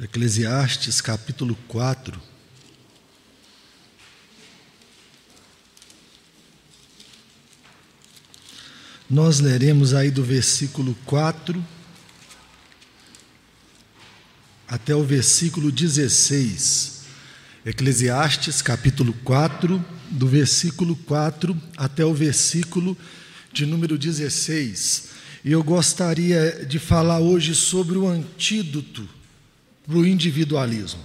Eclesiastes capítulo 4. Nós leremos aí do versículo 4 até o versículo 16. Eclesiastes capítulo 4, do versículo 4 até o versículo de número 16. E eu gostaria de falar hoje sobre o antídoto para o individualismo.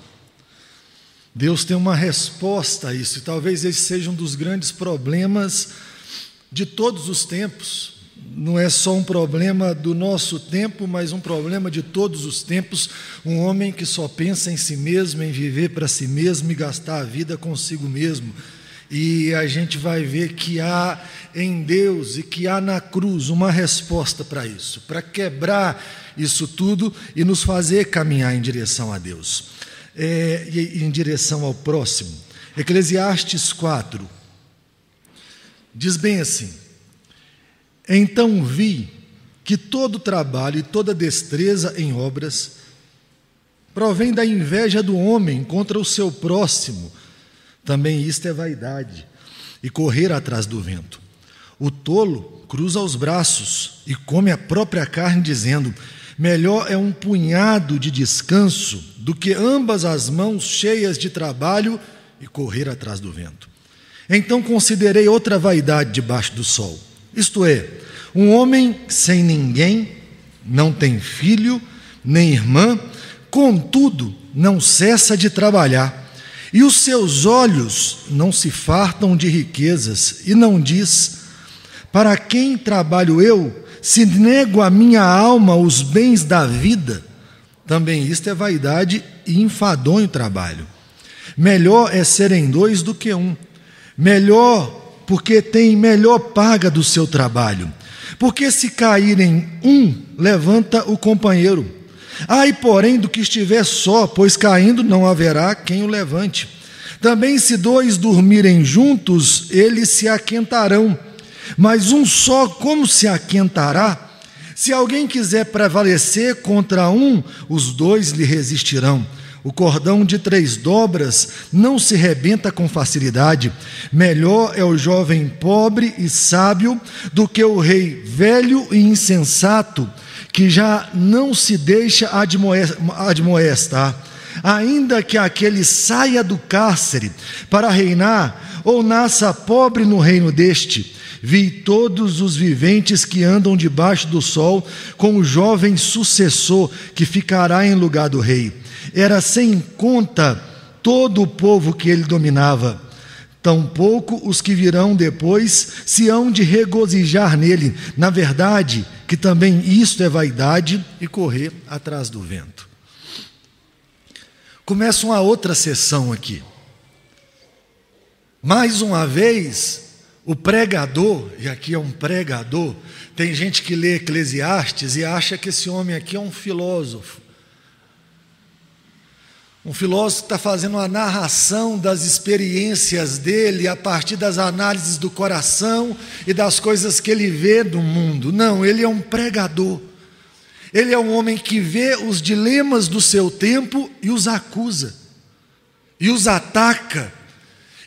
Deus tem uma resposta a isso, e talvez esse seja um dos grandes problemas de todos os tempos. Não é só um problema do nosso tempo, mas um problema de todos os tempos. Um homem que só pensa em si mesmo, em viver para si mesmo e gastar a vida consigo mesmo. E a gente vai ver que há em Deus e que há na cruz uma resposta para isso, para quebrar isso tudo e nos fazer caminhar em direção a Deus, é, em direção ao próximo. Eclesiastes 4 diz bem assim: Então vi que todo trabalho e toda destreza em obras provém da inveja do homem contra o seu próximo. Também isto é vaidade e correr atrás do vento. O tolo cruza os braços e come a própria carne, dizendo: Melhor é um punhado de descanso do que ambas as mãos cheias de trabalho e correr atrás do vento. Então considerei outra vaidade debaixo do sol, isto é, um homem sem ninguém, não tem filho, nem irmã, contudo, não cessa de trabalhar, e os seus olhos não se fartam de riquezas, e não diz: Para quem trabalho eu se nego à minha alma os bens da vida, também isto é vaidade e enfadonho trabalho. Melhor é serem dois do que um. Melhor, porque tem melhor paga do seu trabalho. Porque se caírem um, levanta o companheiro. Ai, porém, do que estiver só, pois caindo não haverá quem o levante. Também, se dois dormirem juntos, eles se aquentarão mas um só como se aquentará? Se alguém quiser prevalecer contra um, os dois lhe resistirão. O cordão de três dobras não se rebenta com facilidade. Melhor é o jovem pobre e sábio do que o rei velho e insensato, que já não se deixa admoestar. Ainda que aquele saia do cárcere para reinar, ou nasça pobre no reino deste, Vi todos os viventes que andam debaixo do sol, com o jovem sucessor que ficará em lugar do rei. Era sem conta todo o povo que ele dominava. Tampouco os que virão depois se hão de regozijar nele. Na verdade, que também isto é vaidade e correr atrás do vento. Começa uma outra sessão aqui. Mais uma vez, o pregador, e aqui é um pregador, tem gente que lê Eclesiastes e acha que esse homem aqui é um filósofo. Um filósofo está fazendo uma narração das experiências dele a partir das análises do coração e das coisas que ele vê do mundo. Não, ele é um pregador. Ele é um homem que vê os dilemas do seu tempo e os acusa, e os ataca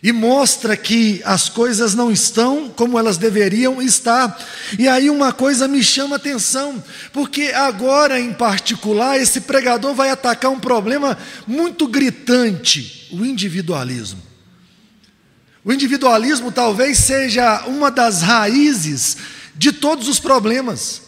e mostra que as coisas não estão como elas deveriam estar. E aí uma coisa me chama a atenção, porque agora em particular esse pregador vai atacar um problema muito gritante, o individualismo. O individualismo talvez seja uma das raízes de todos os problemas.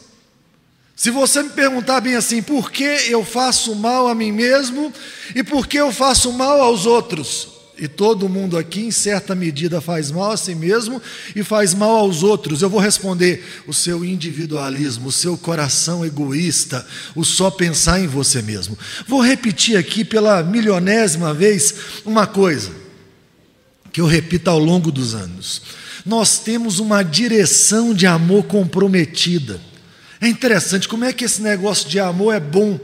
Se você me perguntar bem assim, por que eu faço mal a mim mesmo e por que eu faço mal aos outros? E todo mundo aqui, em certa medida, faz mal a si mesmo e faz mal aos outros. Eu vou responder: o seu individualismo, o seu coração egoísta, o só pensar em você mesmo. Vou repetir aqui pela milionésima vez uma coisa que eu repito ao longo dos anos. Nós temos uma direção de amor comprometida. É interessante como é que esse negócio de amor é bom.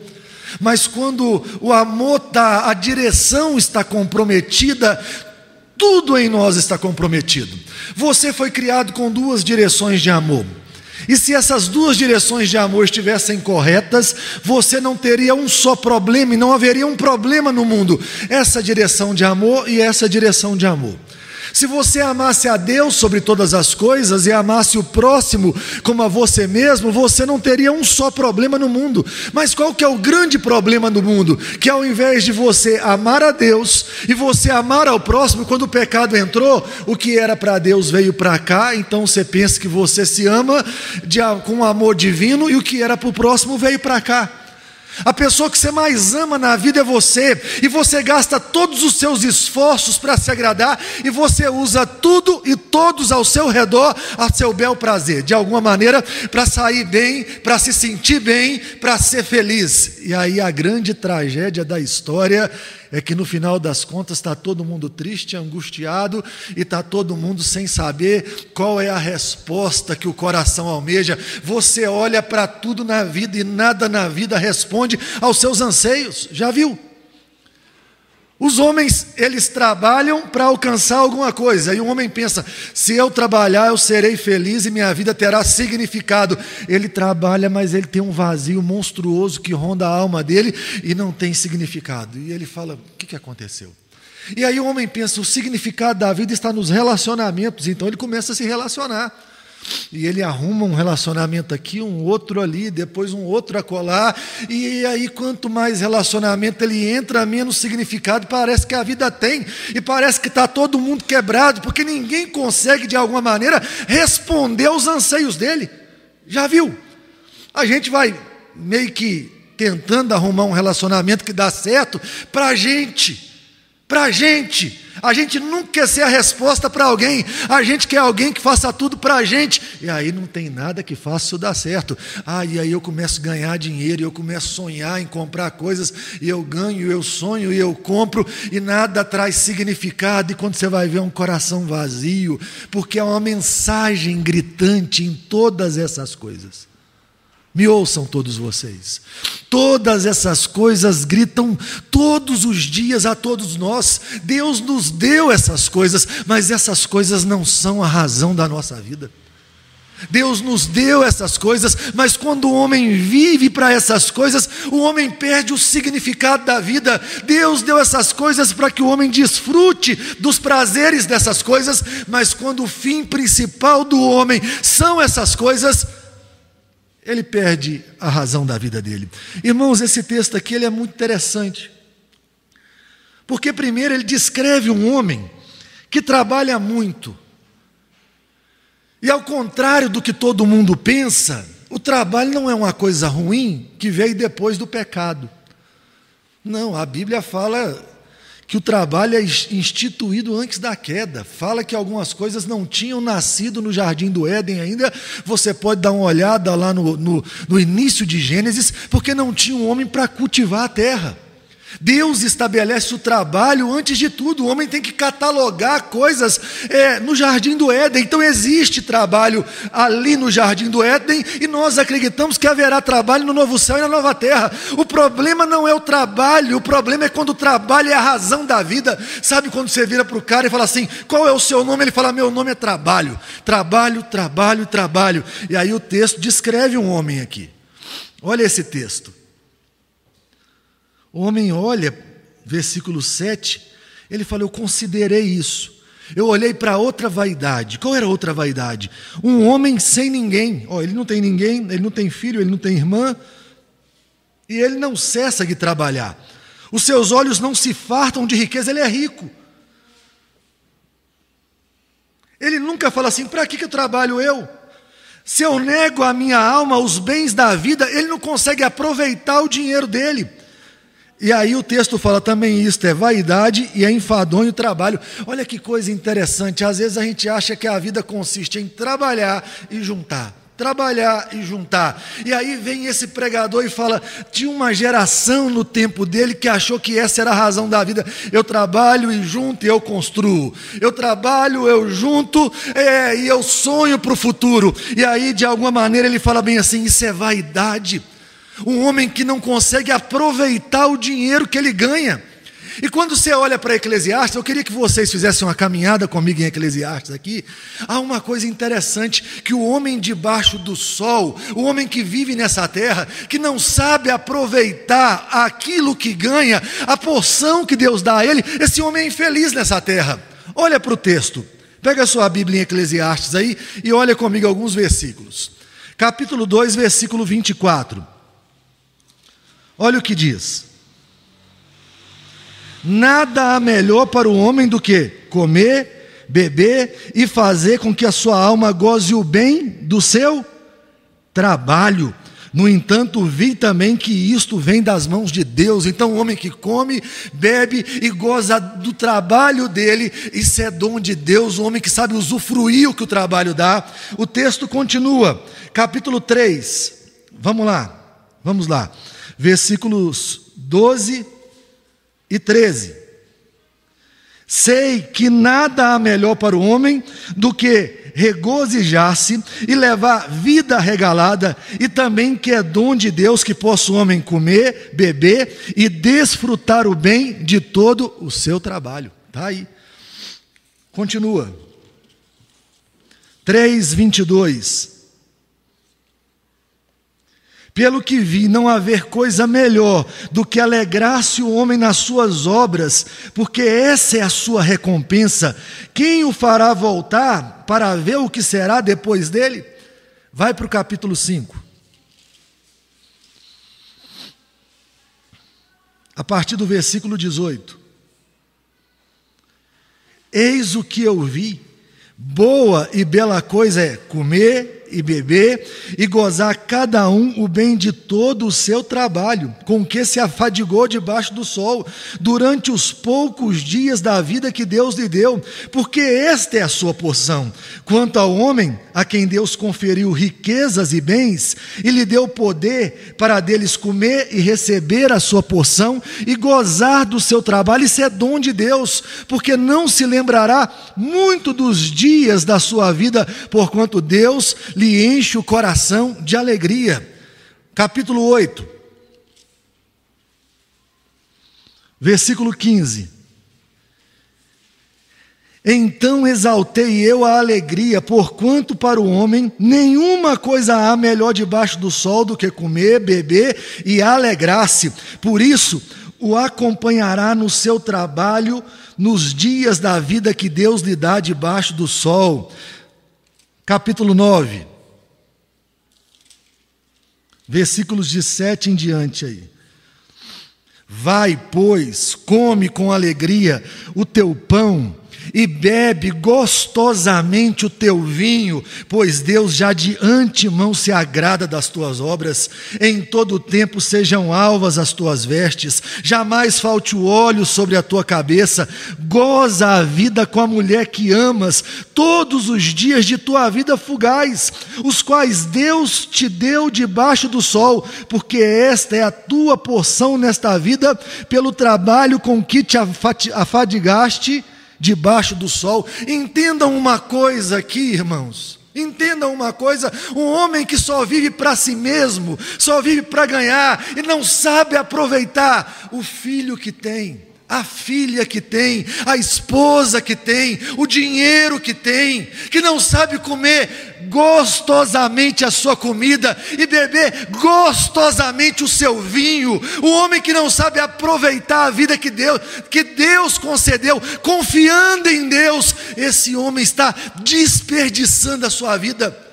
Mas quando o amor está, a direção está comprometida, tudo em nós está comprometido. Você foi criado com duas direções de amor. E se essas duas direções de amor estivessem corretas, você não teria um só problema e não haveria um problema no mundo. Essa direção de amor e essa direção de amor. Se você amasse a Deus sobre todas as coisas e amasse o próximo como a você mesmo, você não teria um só problema no mundo. Mas qual que é o grande problema no mundo? Que ao invés de você amar a Deus e você amar ao próximo, quando o pecado entrou, o que era para Deus veio para cá, então você pensa que você se ama de, com amor divino e o que era para o próximo veio para cá. A pessoa que você mais ama na vida é você, e você gasta todos os seus esforços para se agradar, e você usa tudo e todos ao seu redor a seu bel prazer, de alguma maneira, para sair bem, para se sentir bem, para ser feliz. E aí a grande tragédia da história é que no final das contas está todo mundo triste, angustiado e está todo mundo sem saber qual é a resposta que o coração almeja. Você olha para tudo na vida e nada na vida responde aos seus anseios. Já viu? Os homens, eles trabalham para alcançar alguma coisa, e o homem pensa: se eu trabalhar, eu serei feliz e minha vida terá significado. Ele trabalha, mas ele tem um vazio monstruoso que ronda a alma dele e não tem significado. E ele fala: o que, que aconteceu? E aí o homem pensa: o significado da vida está nos relacionamentos, então ele começa a se relacionar. E ele arruma um relacionamento aqui, um outro ali, depois um outro acolá. E aí, quanto mais relacionamento ele entra, menos significado parece que a vida tem. E parece que está todo mundo quebrado, porque ninguém consegue, de alguma maneira, responder aos anseios dele. Já viu? A gente vai meio que tentando arrumar um relacionamento que dá certo para a gente. Para a gente. A gente nunca quer ser a resposta para alguém, a gente quer alguém que faça tudo para a gente, e aí não tem nada que faça isso dar certo. Ah, e aí eu começo a ganhar dinheiro, eu começo a sonhar em comprar coisas, e eu ganho, eu sonho, e eu compro, e nada traz significado, e quando você vai ver um coração vazio, porque é uma mensagem gritante em todas essas coisas. Me ouçam todos vocês. Todas essas coisas gritam todos os dias a todos nós. Deus nos deu essas coisas, mas essas coisas não são a razão da nossa vida. Deus nos deu essas coisas, mas quando o homem vive para essas coisas, o homem perde o significado da vida. Deus deu essas coisas para que o homem desfrute dos prazeres dessas coisas, mas quando o fim principal do homem são essas coisas, ele perde a razão da vida dele. Irmãos, esse texto aqui ele é muito interessante. Porque, primeiro, ele descreve um homem que trabalha muito. E, ao contrário do que todo mundo pensa, o trabalho não é uma coisa ruim que veio depois do pecado. Não, a Bíblia fala que o trabalho é instituído antes da queda. Fala que algumas coisas não tinham nascido no jardim do Éden ainda. Você pode dar uma olhada lá no, no, no início de Gênesis, porque não tinha um homem para cultivar a terra. Deus estabelece o trabalho antes de tudo. O homem tem que catalogar coisas é, no jardim do Éden. Então existe trabalho ali no jardim do Éden e nós acreditamos que haverá trabalho no novo céu e na nova terra. O problema não é o trabalho, o problema é quando o trabalho é a razão da vida. Sabe quando você vira para o cara e fala assim: qual é o seu nome? Ele fala: meu nome é trabalho. Trabalho, trabalho, trabalho. E aí o texto descreve um homem aqui. Olha esse texto. O homem olha, versículo 7, ele fala: Eu considerei isso. Eu olhei para outra vaidade. Qual era a outra vaidade? Um homem sem ninguém. Oh, ele não tem ninguém, ele não tem filho, ele não tem irmã. E ele não cessa de trabalhar. Os seus olhos não se fartam de riqueza, ele é rico. Ele nunca fala assim: para que, que eu trabalho eu? Se eu nego a minha alma os bens da vida, ele não consegue aproveitar o dinheiro dele. E aí o texto fala também isto, é vaidade e é enfadonho o trabalho. Olha que coisa interessante, às vezes a gente acha que a vida consiste em trabalhar e juntar. Trabalhar e juntar. E aí vem esse pregador e fala: tinha uma geração no tempo dele que achou que essa era a razão da vida. Eu trabalho e junto e eu construo. Eu trabalho, eu junto é, e eu sonho para o futuro. E aí, de alguma maneira, ele fala bem assim: isso é vaidade. Um homem que não consegue aproveitar o dinheiro que ele ganha. E quando você olha para Eclesiastes, eu queria que vocês fizessem uma caminhada comigo em Eclesiastes aqui. Há uma coisa interessante: que o homem debaixo do sol, o homem que vive nessa terra, que não sabe aproveitar aquilo que ganha, a porção que Deus dá a ele, esse homem é infeliz nessa terra. Olha para o texto, pega a sua Bíblia em Eclesiastes aí e olha comigo alguns versículos. Capítulo 2, versículo 24. Olha o que diz. Nada há melhor para o homem do que comer, beber e fazer com que a sua alma goze o bem do seu trabalho. No entanto, vi também que isto vem das mãos de Deus. Então, o homem que come, bebe e goza do trabalho dele, isso é dom de Deus, o homem que sabe usufruir o que o trabalho dá. O texto continua, capítulo 3. Vamos lá, vamos lá. Versículos 12 e 13. Sei que nada há melhor para o homem do que regozijar-se e levar vida regalada, e também que é dom de Deus que possa o homem comer, beber e desfrutar o bem de todo o seu trabalho. Está aí. Continua. 3, 22. Pelo que vi, não haver coisa melhor do que alegrar-se o homem nas suas obras, porque essa é a sua recompensa. Quem o fará voltar para ver o que será depois dele? Vai para o capítulo 5. A partir do versículo 18. Eis o que eu vi, boa e bela coisa é comer e beber e gozar cada um o bem de todo o seu trabalho, com que se afadigou debaixo do sol, durante os poucos dias da vida que Deus lhe deu, porque esta é a sua porção. Quanto ao homem, a quem Deus conferiu riquezas e bens, e lhe deu poder para deles comer e receber a sua porção e gozar do seu trabalho, isso é dom de Deus, porque não se lembrará muito dos dias da sua vida, porquanto Deus lhe lhe enche o coração de alegria. Capítulo 8, versículo 15. Então exaltei eu a alegria, porquanto para o homem nenhuma coisa há melhor debaixo do sol do que comer, beber e alegrar-se. Por isso, o acompanhará no seu trabalho nos dias da vida que Deus lhe dá debaixo do sol. Capítulo 9 versículos de 7 em diante aí. Vai, pois, come com alegria o teu pão e bebe gostosamente o teu vinho, pois Deus já de antemão se agrada das tuas obras. Em todo o tempo sejam alvas as tuas vestes, jamais falte o óleo sobre a tua cabeça. Goza a vida com a mulher que amas, todos os dias de tua vida fugaz, os quais Deus te deu debaixo do sol, porque esta é a tua porção nesta vida, pelo trabalho com que te afadigaste debaixo do sol. Entendam uma coisa aqui, irmãos. Entendam uma coisa: um homem que só vive para si mesmo, só vive para ganhar e não sabe aproveitar o filho que tem a filha que tem, a esposa que tem, o dinheiro que tem, que não sabe comer gostosamente a sua comida e beber gostosamente o seu vinho, o homem que não sabe aproveitar a vida que Deus, que Deus concedeu, confiando em Deus, esse homem está desperdiçando a sua vida.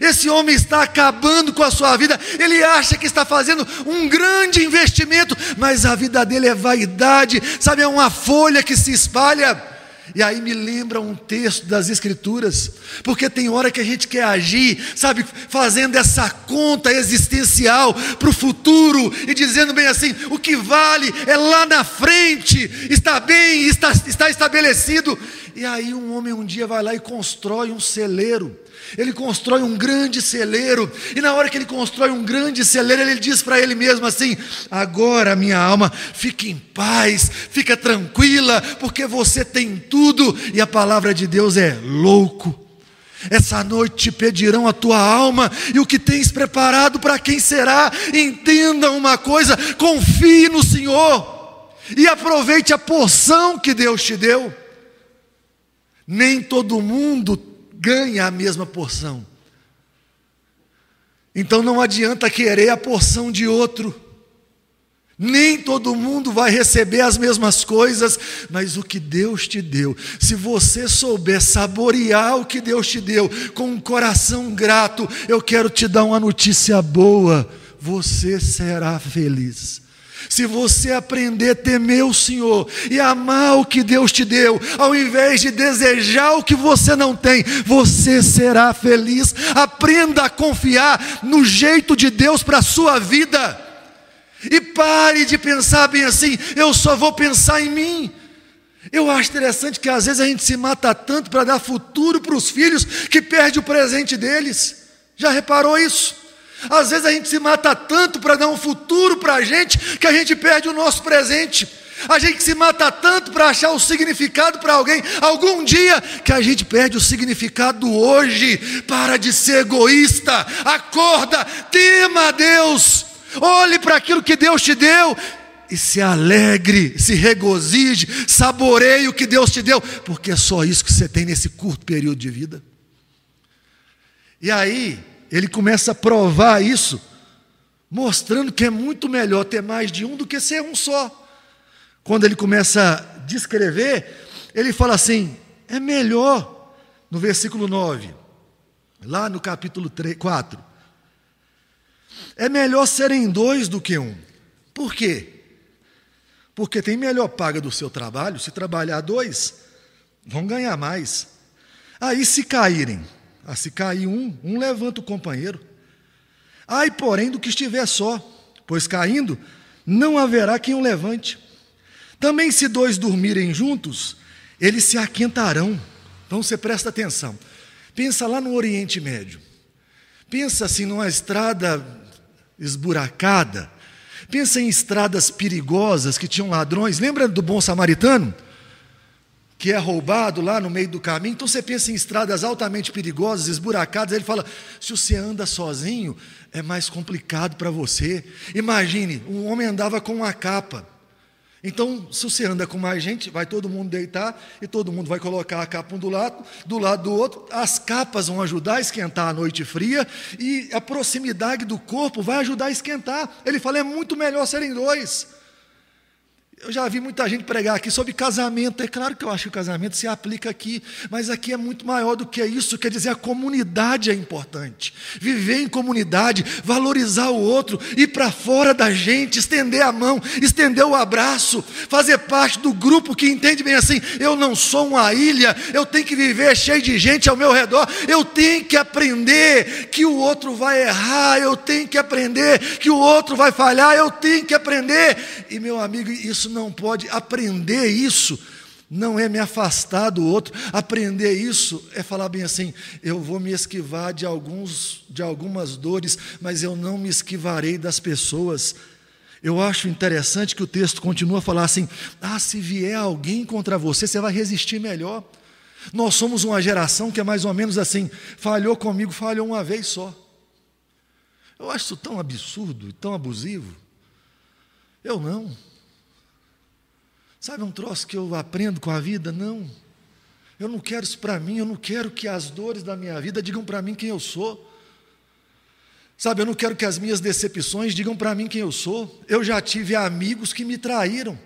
Esse homem está acabando com a sua vida, ele acha que está fazendo um grande investimento, mas a vida dele é vaidade, sabe, é uma folha que se espalha. E aí me lembra um texto das Escrituras, porque tem hora que a gente quer agir, sabe, fazendo essa conta existencial para o futuro e dizendo bem assim: o que vale é lá na frente, está bem, está, está estabelecido. E aí um homem um dia vai lá e constrói um celeiro ele constrói um grande celeiro, e na hora que ele constrói um grande celeiro, ele diz para ele mesmo assim: Agora, minha alma, fique em paz, fica tranquila, porque você tem tudo, e a palavra de Deus é louco. Essa noite te pedirão a tua alma e o que tens preparado para quem será. Entenda uma coisa: confie no Senhor. e aproveite a porção que Deus te deu. Nem todo mundo ganha a mesma porção. Então não adianta querer a porção de outro. Nem todo mundo vai receber as mesmas coisas, mas o que Deus te deu, se você souber saborear o que Deus te deu com um coração grato, eu quero te dar uma notícia boa: você será feliz. Se você aprender a temer o Senhor e amar o que Deus te deu, ao invés de desejar o que você não tem, você será feliz. Aprenda a confiar no jeito de Deus para a sua vida. E pare de pensar bem assim, eu só vou pensar em mim. Eu acho interessante que às vezes a gente se mata tanto para dar futuro para os filhos que perde o presente deles. Já reparou isso? Às vezes a gente se mata tanto para dar um futuro para a gente que a gente perde o nosso presente. A gente se mata tanto para achar o significado para alguém, algum dia, que a gente perde o significado hoje. Para de ser egoísta, acorda, tema a Deus. Olhe para aquilo que Deus te deu e se alegre, se regozije, saboreie o que Deus te deu, porque é só isso que você tem nesse curto período de vida. E aí, ele começa a provar isso, mostrando que é muito melhor ter mais de um do que ser um só. Quando ele começa a descrever, ele fala assim: é melhor, no versículo 9, lá no capítulo 3, 4, é melhor serem dois do que um. Por quê? Porque tem melhor paga do seu trabalho, se trabalhar dois, vão ganhar mais. Aí se caírem, ah, se cair um, um levanta o companheiro. Ai, porém, do que estiver só, pois caindo, não haverá quem o levante. Também se dois dormirem juntos, eles se aquentarão. Então você presta atenção. Pensa lá no Oriente Médio. Pensa assim numa estrada esburacada. Pensa em estradas perigosas que tinham ladrões. Lembra do bom samaritano? Que é roubado lá no meio do caminho. Então você pensa em estradas altamente perigosas, esburacadas. Ele fala: se você anda sozinho, é mais complicado para você. Imagine, um homem andava com uma capa. Então, se você anda com mais gente, vai todo mundo deitar e todo mundo vai colocar a capa um do lado, do lado do outro. As capas vão ajudar a esquentar a noite fria e a proximidade do corpo vai ajudar a esquentar. Ele fala: é muito melhor serem dois. Eu já vi muita gente pregar aqui sobre casamento. É claro que eu acho que o casamento se aplica aqui, mas aqui é muito maior do que isso. Quer dizer, a comunidade é importante. Viver em comunidade, valorizar o outro, ir para fora da gente, estender a mão, estender o abraço, fazer parte do grupo que entende bem assim: eu não sou uma ilha, eu tenho que viver cheio de gente ao meu redor, eu tenho que aprender que o outro vai errar, eu tenho que aprender que o outro vai falhar, eu tenho que aprender. E meu amigo, isso não pode aprender isso. Não é me afastar do outro. Aprender isso é falar bem assim: eu vou me esquivar de alguns de algumas dores, mas eu não me esquivarei das pessoas. Eu acho interessante que o texto continua a falar assim: ah, se vier alguém contra você, você vai resistir melhor. Nós somos uma geração que é mais ou menos assim: falhou comigo, falhou uma vez só. Eu acho isso tão absurdo, tão abusivo. Eu não. Sabe um troço que eu aprendo com a vida? Não. Eu não quero isso para mim, eu não quero que as dores da minha vida digam para mim quem eu sou. Sabe, eu não quero que as minhas decepções digam para mim quem eu sou. Eu já tive amigos que me traíram,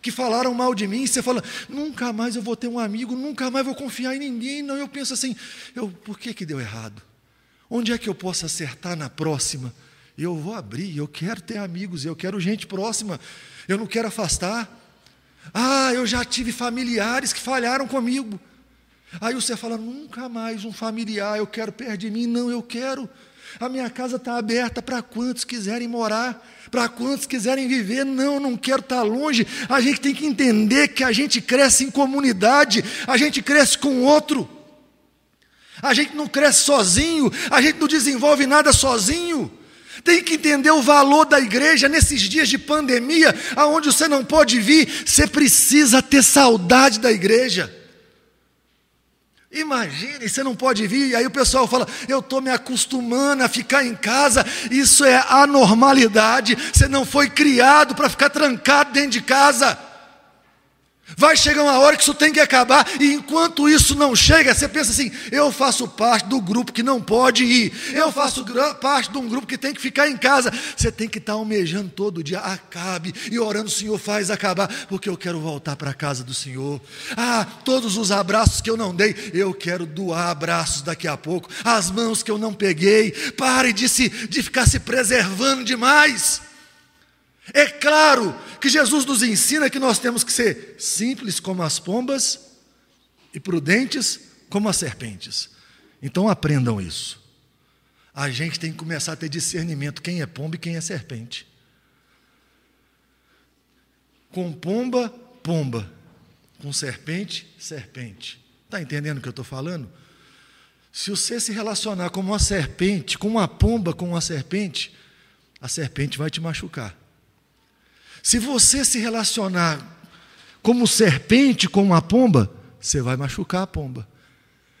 que falaram mal de mim, e você fala, nunca mais eu vou ter um amigo, nunca mais vou confiar em ninguém. Não, eu penso assim, eu, por que, que deu errado? Onde é que eu posso acertar na próxima? Eu vou abrir, eu quero ter amigos, eu quero gente próxima, eu não quero afastar. Ah, eu já tive familiares que falharam comigo. Aí você fala, nunca mais um familiar, eu quero perto de mim. Não, eu quero. A minha casa está aberta para quantos quiserem morar, para quantos quiserem viver. Não, não quero estar tá longe. A gente tem que entender que a gente cresce em comunidade, a gente cresce com outro. A gente não cresce sozinho, a gente não desenvolve nada sozinho. Tem que entender o valor da igreja nesses dias de pandemia, aonde você não pode vir, você precisa ter saudade da igreja. Imagine, você não pode vir, e aí o pessoal fala: eu estou me acostumando a ficar em casa, isso é anormalidade, você não foi criado para ficar trancado dentro de casa. Vai chegar uma hora que isso tem que acabar, e enquanto isso não chega, você pensa assim: eu faço parte do grupo que não pode ir, eu faço parte de um grupo que tem que ficar em casa. Você tem que estar almejando todo dia, acabe, e orando, Senhor, faz acabar, porque eu quero voltar para a casa do Senhor. Ah, todos os abraços que eu não dei, eu quero doar abraços daqui a pouco, as mãos que eu não peguei. Pare de, se, de ficar se preservando demais. É claro que Jesus nos ensina que nós temos que ser simples como as pombas e prudentes como as serpentes. Então aprendam isso. A gente tem que começar a ter discernimento quem é pomba e quem é serpente. Com pomba, pomba. Com serpente, serpente. Está entendendo o que eu estou falando? Se você se relacionar com uma serpente, com uma pomba, com uma serpente, a serpente vai te machucar. Se você se relacionar como serpente com uma pomba, você vai machucar a pomba.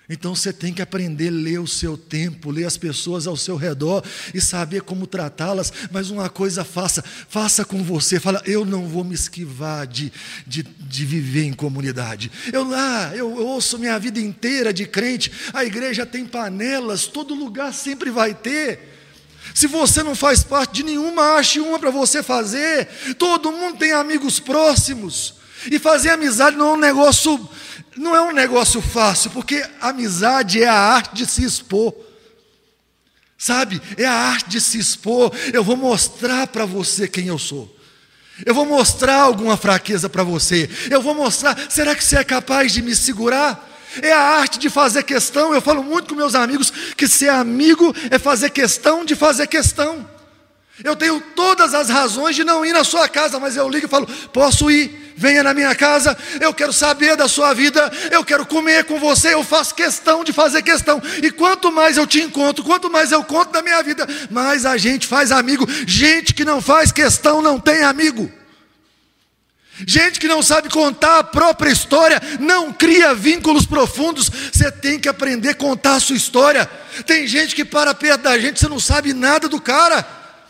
Então você tem que aprender a ler o seu tempo, ler as pessoas ao seu redor e saber como tratá-las. Mas uma coisa faça, faça com você. Fala, eu não vou me esquivar de, de, de viver em comunidade. Eu lá, ah, eu, eu ouço minha vida inteira de crente. A igreja tem panelas, todo lugar sempre vai ter. Se você não faz parte de nenhuma, ache uma para você fazer. Todo mundo tem amigos próximos. E fazer amizade não é um negócio, não é um negócio fácil, porque amizade é a arte de se expor. Sabe? É a arte de se expor. Eu vou mostrar para você quem eu sou. Eu vou mostrar alguma fraqueza para você. Eu vou mostrar, será que você é capaz de me segurar? É a arte de fazer questão. Eu falo muito com meus amigos que ser amigo é fazer questão de fazer questão. Eu tenho todas as razões de não ir na sua casa, mas eu ligo e falo: posso ir, venha na minha casa, eu quero saber da sua vida, eu quero comer com você, eu faço questão de fazer questão. E quanto mais eu te encontro, quanto mais eu conto da minha vida, mais a gente faz amigo. Gente que não faz questão não tem amigo. Gente que não sabe contar a própria história, não cria vínculos profundos. Você tem que aprender a contar a sua história. Tem gente que para perto da gente, você não sabe nada do cara,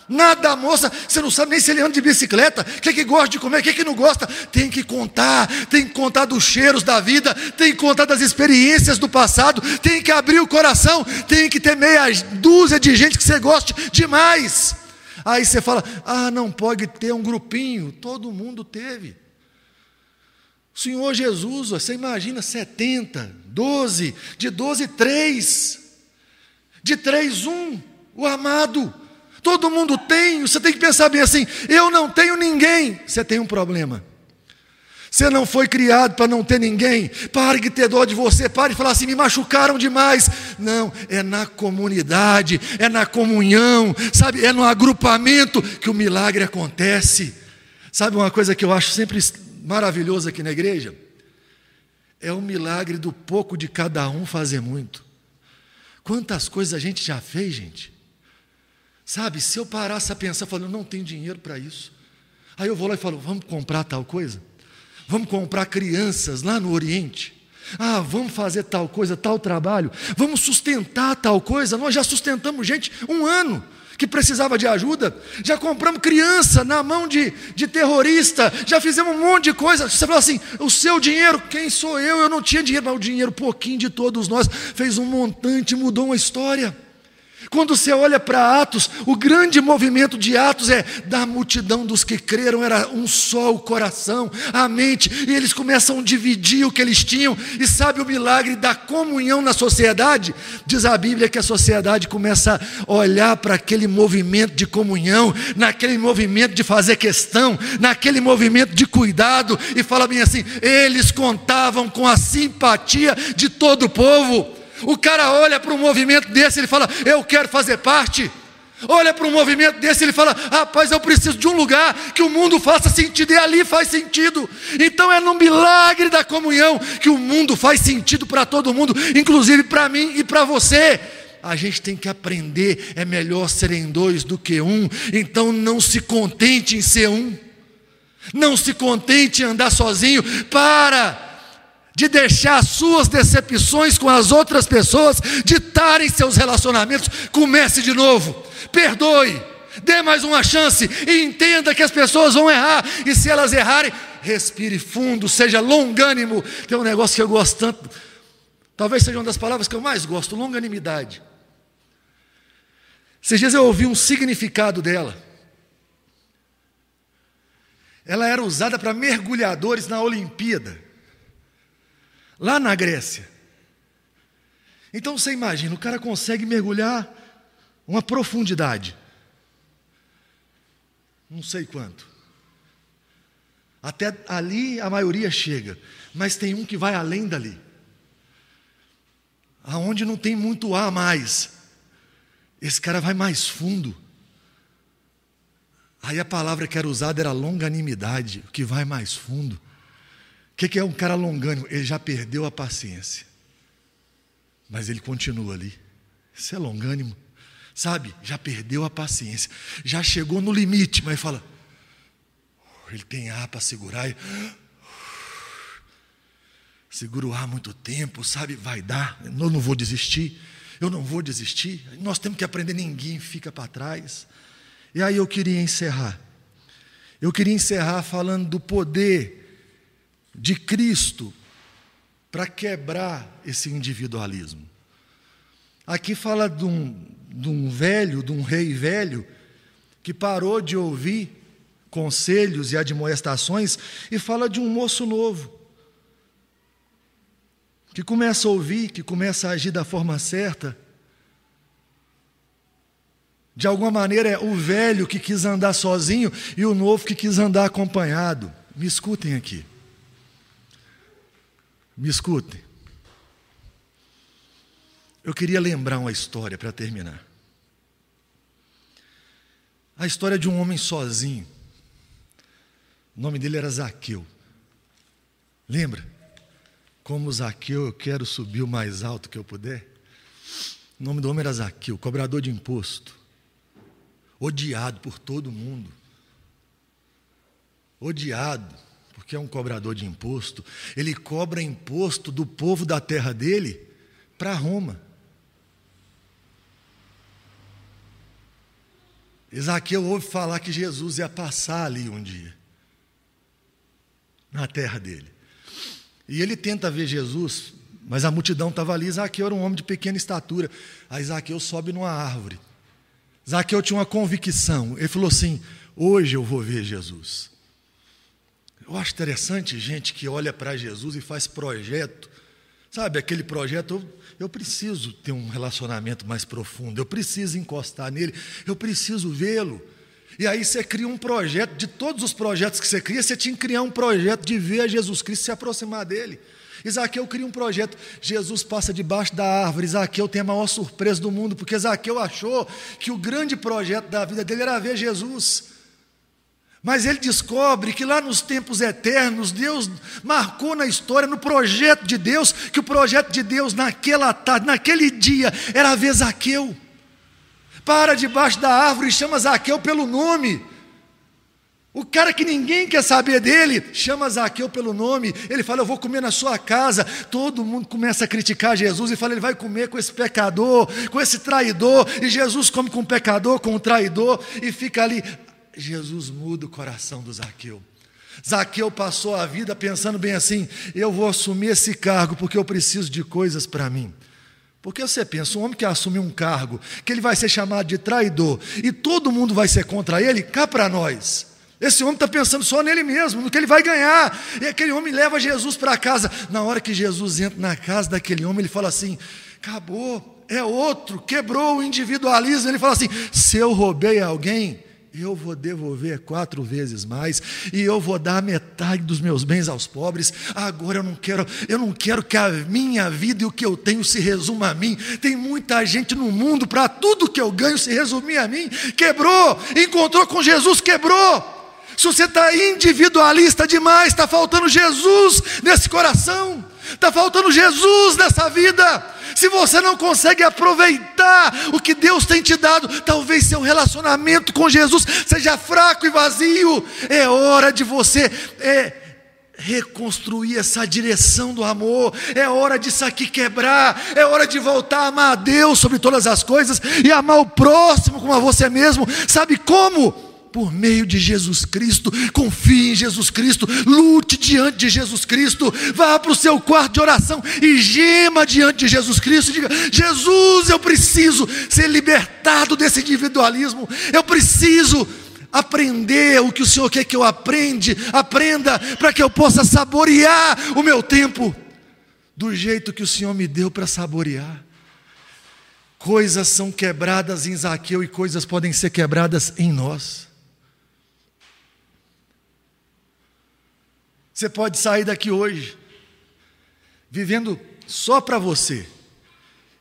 nada da moça, você não sabe nem se ele anda de bicicleta, o que, é que gosta de comer, o que, é que não gosta. Tem que contar, tem que contar dos cheiros da vida, tem que contar das experiências do passado, tem que abrir o coração, tem que ter meia dúzia de gente que você goste demais. Aí você fala: ah, não pode ter um grupinho. Todo mundo teve. O Senhor Jesus, você imagina 70, 12, de 12, 3, de 3, 1, o amado. Todo mundo tem, você tem que pensar bem assim: eu não tenho ninguém. Você tem um problema. Você não foi criado para não ter ninguém. Pare de ter dó de você. Pare de falar assim: me machucaram demais. Não, é na comunidade, é na comunhão, sabe? É no agrupamento que o milagre acontece. Sabe uma coisa que eu acho sempre maravilhoso aqui na igreja? É o milagre do pouco de cada um fazer muito. Quantas coisas a gente já fez, gente? Sabe, se eu parasse a pensar, falando, não tenho dinheiro para isso. Aí eu vou lá e falo, vamos comprar tal coisa? Vamos comprar crianças lá no Oriente. Ah, vamos fazer tal coisa, tal trabalho. Vamos sustentar tal coisa. Nós já sustentamos gente um ano que precisava de ajuda. Já compramos criança na mão de, de terrorista. Já fizemos um monte de coisa. Você falou assim: o seu dinheiro, quem sou eu? Eu não tinha dinheiro, mas o dinheiro, pouquinho de todos nós, fez um montante, mudou uma história. Quando você olha para Atos, o grande movimento de Atos é da multidão dos que creram, era um só o coração, a mente, e eles começam a dividir o que eles tinham, e sabe o milagre da comunhão na sociedade? Diz a Bíblia que a sociedade começa a olhar para aquele movimento de comunhão, naquele movimento de fazer questão, naquele movimento de cuidado, e fala bem assim: eles contavam com a simpatia de todo o povo. O cara olha para um movimento desse, ele fala: Eu quero fazer parte. Olha para um movimento desse, ele fala: Rapaz, eu preciso de um lugar que o mundo faça sentido, e ali faz sentido. Então é no milagre da comunhão que o mundo faz sentido para todo mundo, inclusive para mim e para você. A gente tem que aprender, é melhor serem dois do que um, então não se contente em ser um, não se contente em andar sozinho, para de deixar suas decepções com as outras pessoas ditarem seus relacionamentos. Comece de novo, perdoe, dê mais uma chance e entenda que as pessoas vão errar, e se elas errarem, respire fundo, seja longânimo. Tem um negócio que eu gosto tanto, talvez seja uma das palavras que eu mais gosto: longanimidade. Esses dias eu ouvi um significado dela. Ela era usada para mergulhadores na Olimpíada lá na Grécia. Então você imagina, o cara consegue mergulhar uma profundidade. Não sei quanto. Até ali a maioria chega, mas tem um que vai além dali. Aonde não tem muito ar mais. Esse cara vai mais fundo. Aí a palavra que era usada era longanimidade, o que vai mais fundo. O que, é um cara longânimo? Ele já perdeu a paciência, mas ele continua ali. Isso é longânimo, sabe? Já perdeu a paciência, já chegou no limite, mas fala, ele tem ar para segurar. E, segura o ar muito tempo, sabe? Vai dar, eu não vou desistir, eu não vou desistir. Nós temos que aprender, ninguém fica para trás. E aí eu queria encerrar. Eu queria encerrar falando do poder de Cristo para quebrar esse individualismo. Aqui fala de um, de um velho, de um rei velho, que parou de ouvir conselhos e admoestações e fala de um moço novo, que começa a ouvir, que começa a agir da forma certa. De alguma maneira é o velho que quis andar sozinho e o novo que quis andar acompanhado. Me escutem aqui. Me escute. Eu queria lembrar uma história para terminar. A história de um homem sozinho. O nome dele era Zaqueu. Lembra? Como Zaqueu, eu quero subir o mais alto que eu puder. O nome do homem era Zaqueu, cobrador de imposto. Odiado por todo mundo. Odiado porque é um cobrador de imposto, ele cobra imposto do povo da terra dele para Roma. Isaqueu ouve falar que Jesus ia passar ali um dia, na terra dele. E ele tenta ver Jesus, mas a multidão estava ali. Isaqueu era um homem de pequena estatura. Aí Isaqueu sobe numa árvore. Isaqueu tinha uma convicção. Ele falou assim: Hoje eu vou ver Jesus. Eu acho interessante gente que olha para Jesus e faz projeto. Sabe, aquele projeto, eu, eu preciso ter um relacionamento mais profundo, eu preciso encostar nele, eu preciso vê-lo. E aí você cria um projeto, de todos os projetos que você cria, você tinha que criar um projeto de ver a Jesus Cristo se aproximar dele. Isaqueu cria um projeto, Jesus passa debaixo da árvore, Isaqueu tem a maior surpresa do mundo, porque Isaqueu achou que o grande projeto da vida dele era ver Jesus. Mas ele descobre que lá nos tempos eternos, Deus marcou na história, no projeto de Deus, que o projeto de Deus naquela tarde, naquele dia, era ver Zaqueu. Para debaixo da árvore e chama Zaqueu pelo nome. O cara que ninguém quer saber dele, chama Zaqueu pelo nome. Ele fala: Eu vou comer na sua casa. Todo mundo começa a criticar Jesus e fala: Ele vai comer com esse pecador, com esse traidor. E Jesus come com o pecador, com o traidor, e fica ali. Jesus muda o coração do Zaqueu. Zaqueu passou a vida pensando bem assim: eu vou assumir esse cargo porque eu preciso de coisas para mim. Porque você pensa, um homem que assume um cargo, que ele vai ser chamado de traidor e todo mundo vai ser contra ele, cá para nós. Esse homem está pensando só nele mesmo, no que ele vai ganhar. E aquele homem leva Jesus para casa. Na hora que Jesus entra na casa daquele homem, ele fala assim: acabou, é outro, quebrou o individualismo. Ele fala assim: se eu roubei alguém, eu vou devolver quatro vezes mais e eu vou dar metade dos meus bens aos pobres. Agora eu não quero, eu não quero que a minha vida e o que eu tenho se resuma a mim. Tem muita gente no mundo para tudo que eu ganho se resumir a mim. Quebrou, encontrou com Jesus, quebrou. Se você está individualista demais, está faltando Jesus nesse coração, está faltando Jesus nessa vida. Se você não consegue aproveitar o que Deus tem te dado, talvez seu relacionamento com Jesus seja fraco e vazio. É hora de você é, reconstruir essa direção do amor. É hora disso aqui quebrar. É hora de voltar a amar a Deus sobre todas as coisas e amar o próximo como a você mesmo. Sabe como? Por meio de Jesus Cristo, confie em Jesus Cristo, lute diante de Jesus Cristo, vá para o seu quarto de oração e gema diante de Jesus Cristo. Diga: Jesus, eu preciso ser libertado desse individualismo, eu preciso aprender o que o Senhor quer que eu aprende, aprenda para que eu possa saborear o meu tempo do jeito que o Senhor me deu para saborear. Coisas são quebradas em Zaqueu e coisas podem ser quebradas em nós. Você pode sair daqui hoje, vivendo só para você,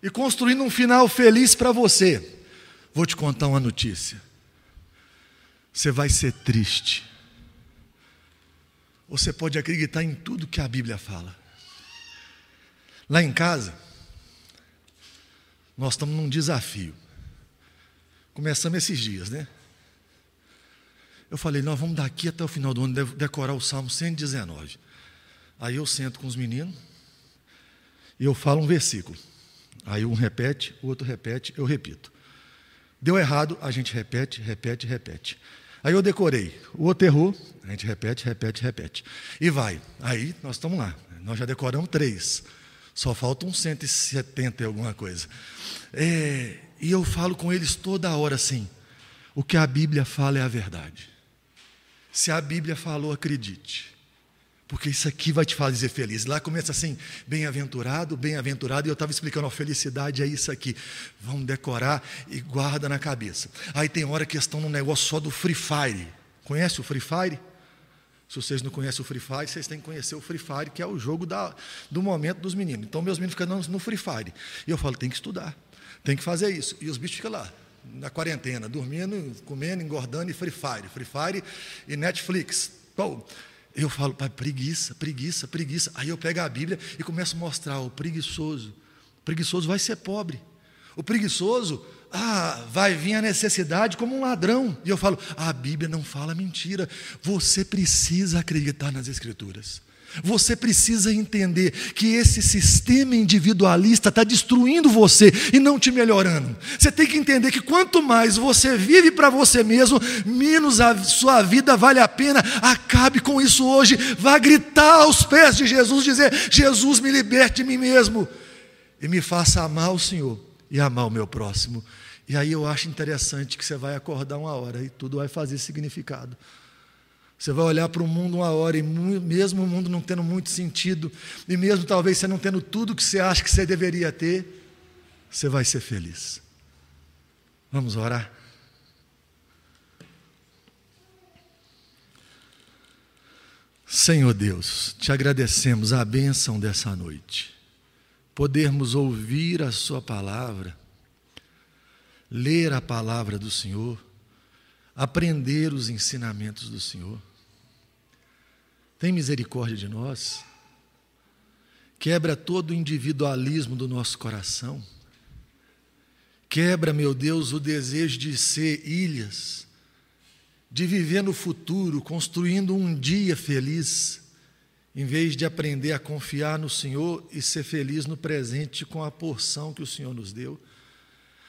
e construindo um final feliz para você. Vou te contar uma notícia você vai ser triste. Você pode acreditar em tudo que a Bíblia fala. Lá em casa, nós estamos num desafio. Começamos esses dias, né? Eu falei, nós vamos daqui até o final do ano decorar o Salmo 119. Aí eu sento com os meninos e eu falo um versículo. Aí um repete, o outro repete, eu repito. Deu errado, a gente repete, repete, repete. Aí eu decorei. O outro errou, a gente repete, repete, repete. E vai. Aí nós estamos lá. Nós já decoramos três. Só faltam 170 e alguma coisa. É, e eu falo com eles toda hora assim: o que a Bíblia fala é a verdade. Se a Bíblia falou, acredite porque isso aqui vai te fazer feliz. Lá começa assim, bem-aventurado, bem-aventurado, e eu estava explicando, a felicidade é isso aqui. Vamos decorar e guarda na cabeça. Aí tem hora que estão num negócio só do Free Fire. Conhece o Free Fire? Se vocês não conhecem o Free Fire, vocês têm que conhecer o Free Fire, que é o jogo da, do momento dos meninos. Então, meus meninos ficam no Free Fire. E eu falo, tem que estudar, tem que fazer isso. E os bichos ficam lá, na quarentena, dormindo, comendo, engordando e Free Fire. Free Fire e Netflix. Eu falo, pai, preguiça, preguiça, preguiça. Aí eu pego a Bíblia e começo a mostrar o preguiçoso. O preguiçoso vai ser pobre. O preguiçoso, ah, vai vir a necessidade como um ladrão. E eu falo, a Bíblia não fala mentira. Você precisa acreditar nas Escrituras. Você precisa entender que esse sistema individualista está destruindo você e não te melhorando. Você tem que entender que quanto mais você vive para você mesmo, menos a sua vida vale a pena. Acabe com isso hoje. Vá gritar aos pés de Jesus, dizer: Jesus, me liberte de mim mesmo e me faça amar o Senhor e amar o meu próximo. E aí eu acho interessante que você vai acordar uma hora e tudo vai fazer significado. Você vai olhar para o mundo uma hora e mesmo o mundo não tendo muito sentido, e mesmo talvez você não tendo tudo que você acha que você deveria ter, você vai ser feliz. Vamos orar? Senhor Deus, te agradecemos a bênção dessa noite, podermos ouvir a Sua palavra, ler a palavra do Senhor, aprender os ensinamentos do Senhor. Tem misericórdia de nós. Quebra todo o individualismo do nosso coração. Quebra, meu Deus, o desejo de ser ilhas, de viver no futuro, construindo um dia feliz, em vez de aprender a confiar no Senhor e ser feliz no presente com a porção que o Senhor nos deu.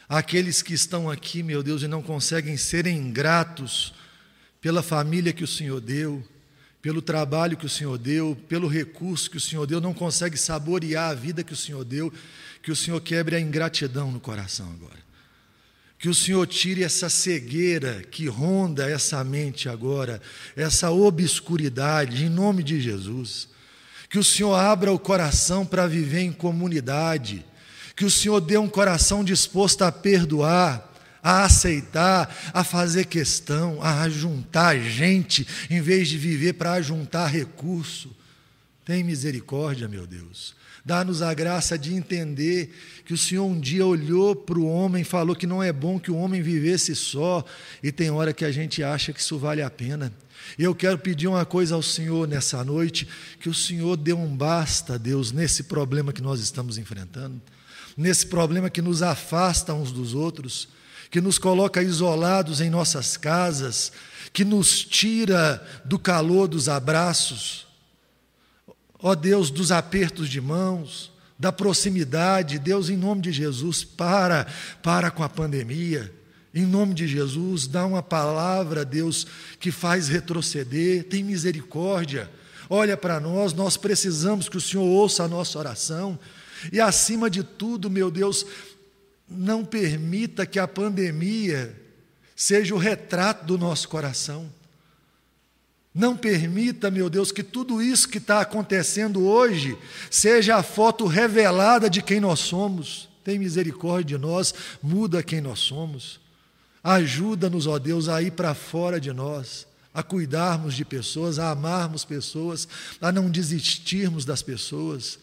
Aqueles que estão aqui, meu Deus, e não conseguem ser ingratos pela família que o Senhor deu, pelo trabalho que o Senhor deu, pelo recurso que o Senhor deu, não consegue saborear a vida que o Senhor deu, que o Senhor quebre a ingratidão no coração agora. Que o Senhor tire essa cegueira que ronda essa mente agora, essa obscuridade, em nome de Jesus. Que o Senhor abra o coração para viver em comunidade. Que o Senhor dê um coração disposto a perdoar a aceitar, a fazer questão, a juntar gente, em vez de viver para juntar recurso. Tem misericórdia, meu Deus. Dá-nos a graça de entender que o Senhor um dia olhou para o homem e falou que não é bom que o homem vivesse só, e tem hora que a gente acha que isso vale a pena. E eu quero pedir uma coisa ao Senhor nessa noite: que o Senhor dê um basta, Deus, nesse problema que nós estamos enfrentando, nesse problema que nos afasta uns dos outros que nos coloca isolados em nossas casas, que nos tira do calor dos abraços. ó Deus, dos apertos de mãos, da proximidade. Deus, em nome de Jesus, para, para com a pandemia. Em nome de Jesus, dá uma palavra, Deus, que faz retroceder. Tem misericórdia. Olha para nós, nós precisamos que o Senhor ouça a nossa oração. E acima de tudo, meu Deus, não permita que a pandemia seja o retrato do nosso coração. Não permita, meu Deus, que tudo isso que está acontecendo hoje seja a foto revelada de quem nós somos. Tem misericórdia de nós, muda quem nós somos. Ajuda-nos, ó Deus, a ir para fora de nós, a cuidarmos de pessoas, a amarmos pessoas, a não desistirmos das pessoas.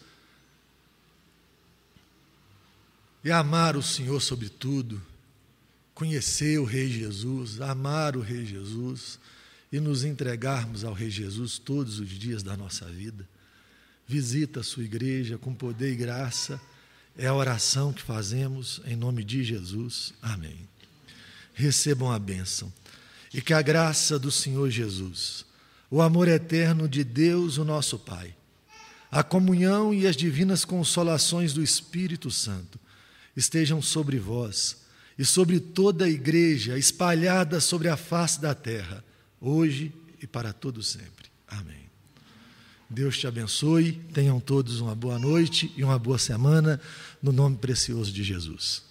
E amar o Senhor sobre tudo, conhecer o Rei Jesus, amar o Rei Jesus e nos entregarmos ao Rei Jesus todos os dias da nossa vida. Visita a sua igreja com poder e graça. É a oração que fazemos em nome de Jesus. Amém. Recebam a bênção. E que a graça do Senhor Jesus, o amor eterno de Deus, o nosso Pai, a comunhão e as divinas consolações do Espírito Santo estejam sobre vós e sobre toda a igreja espalhada sobre a face da terra hoje e para todo sempre. Amém. Deus te abençoe, tenham todos uma boa noite e uma boa semana, no nome precioso de Jesus.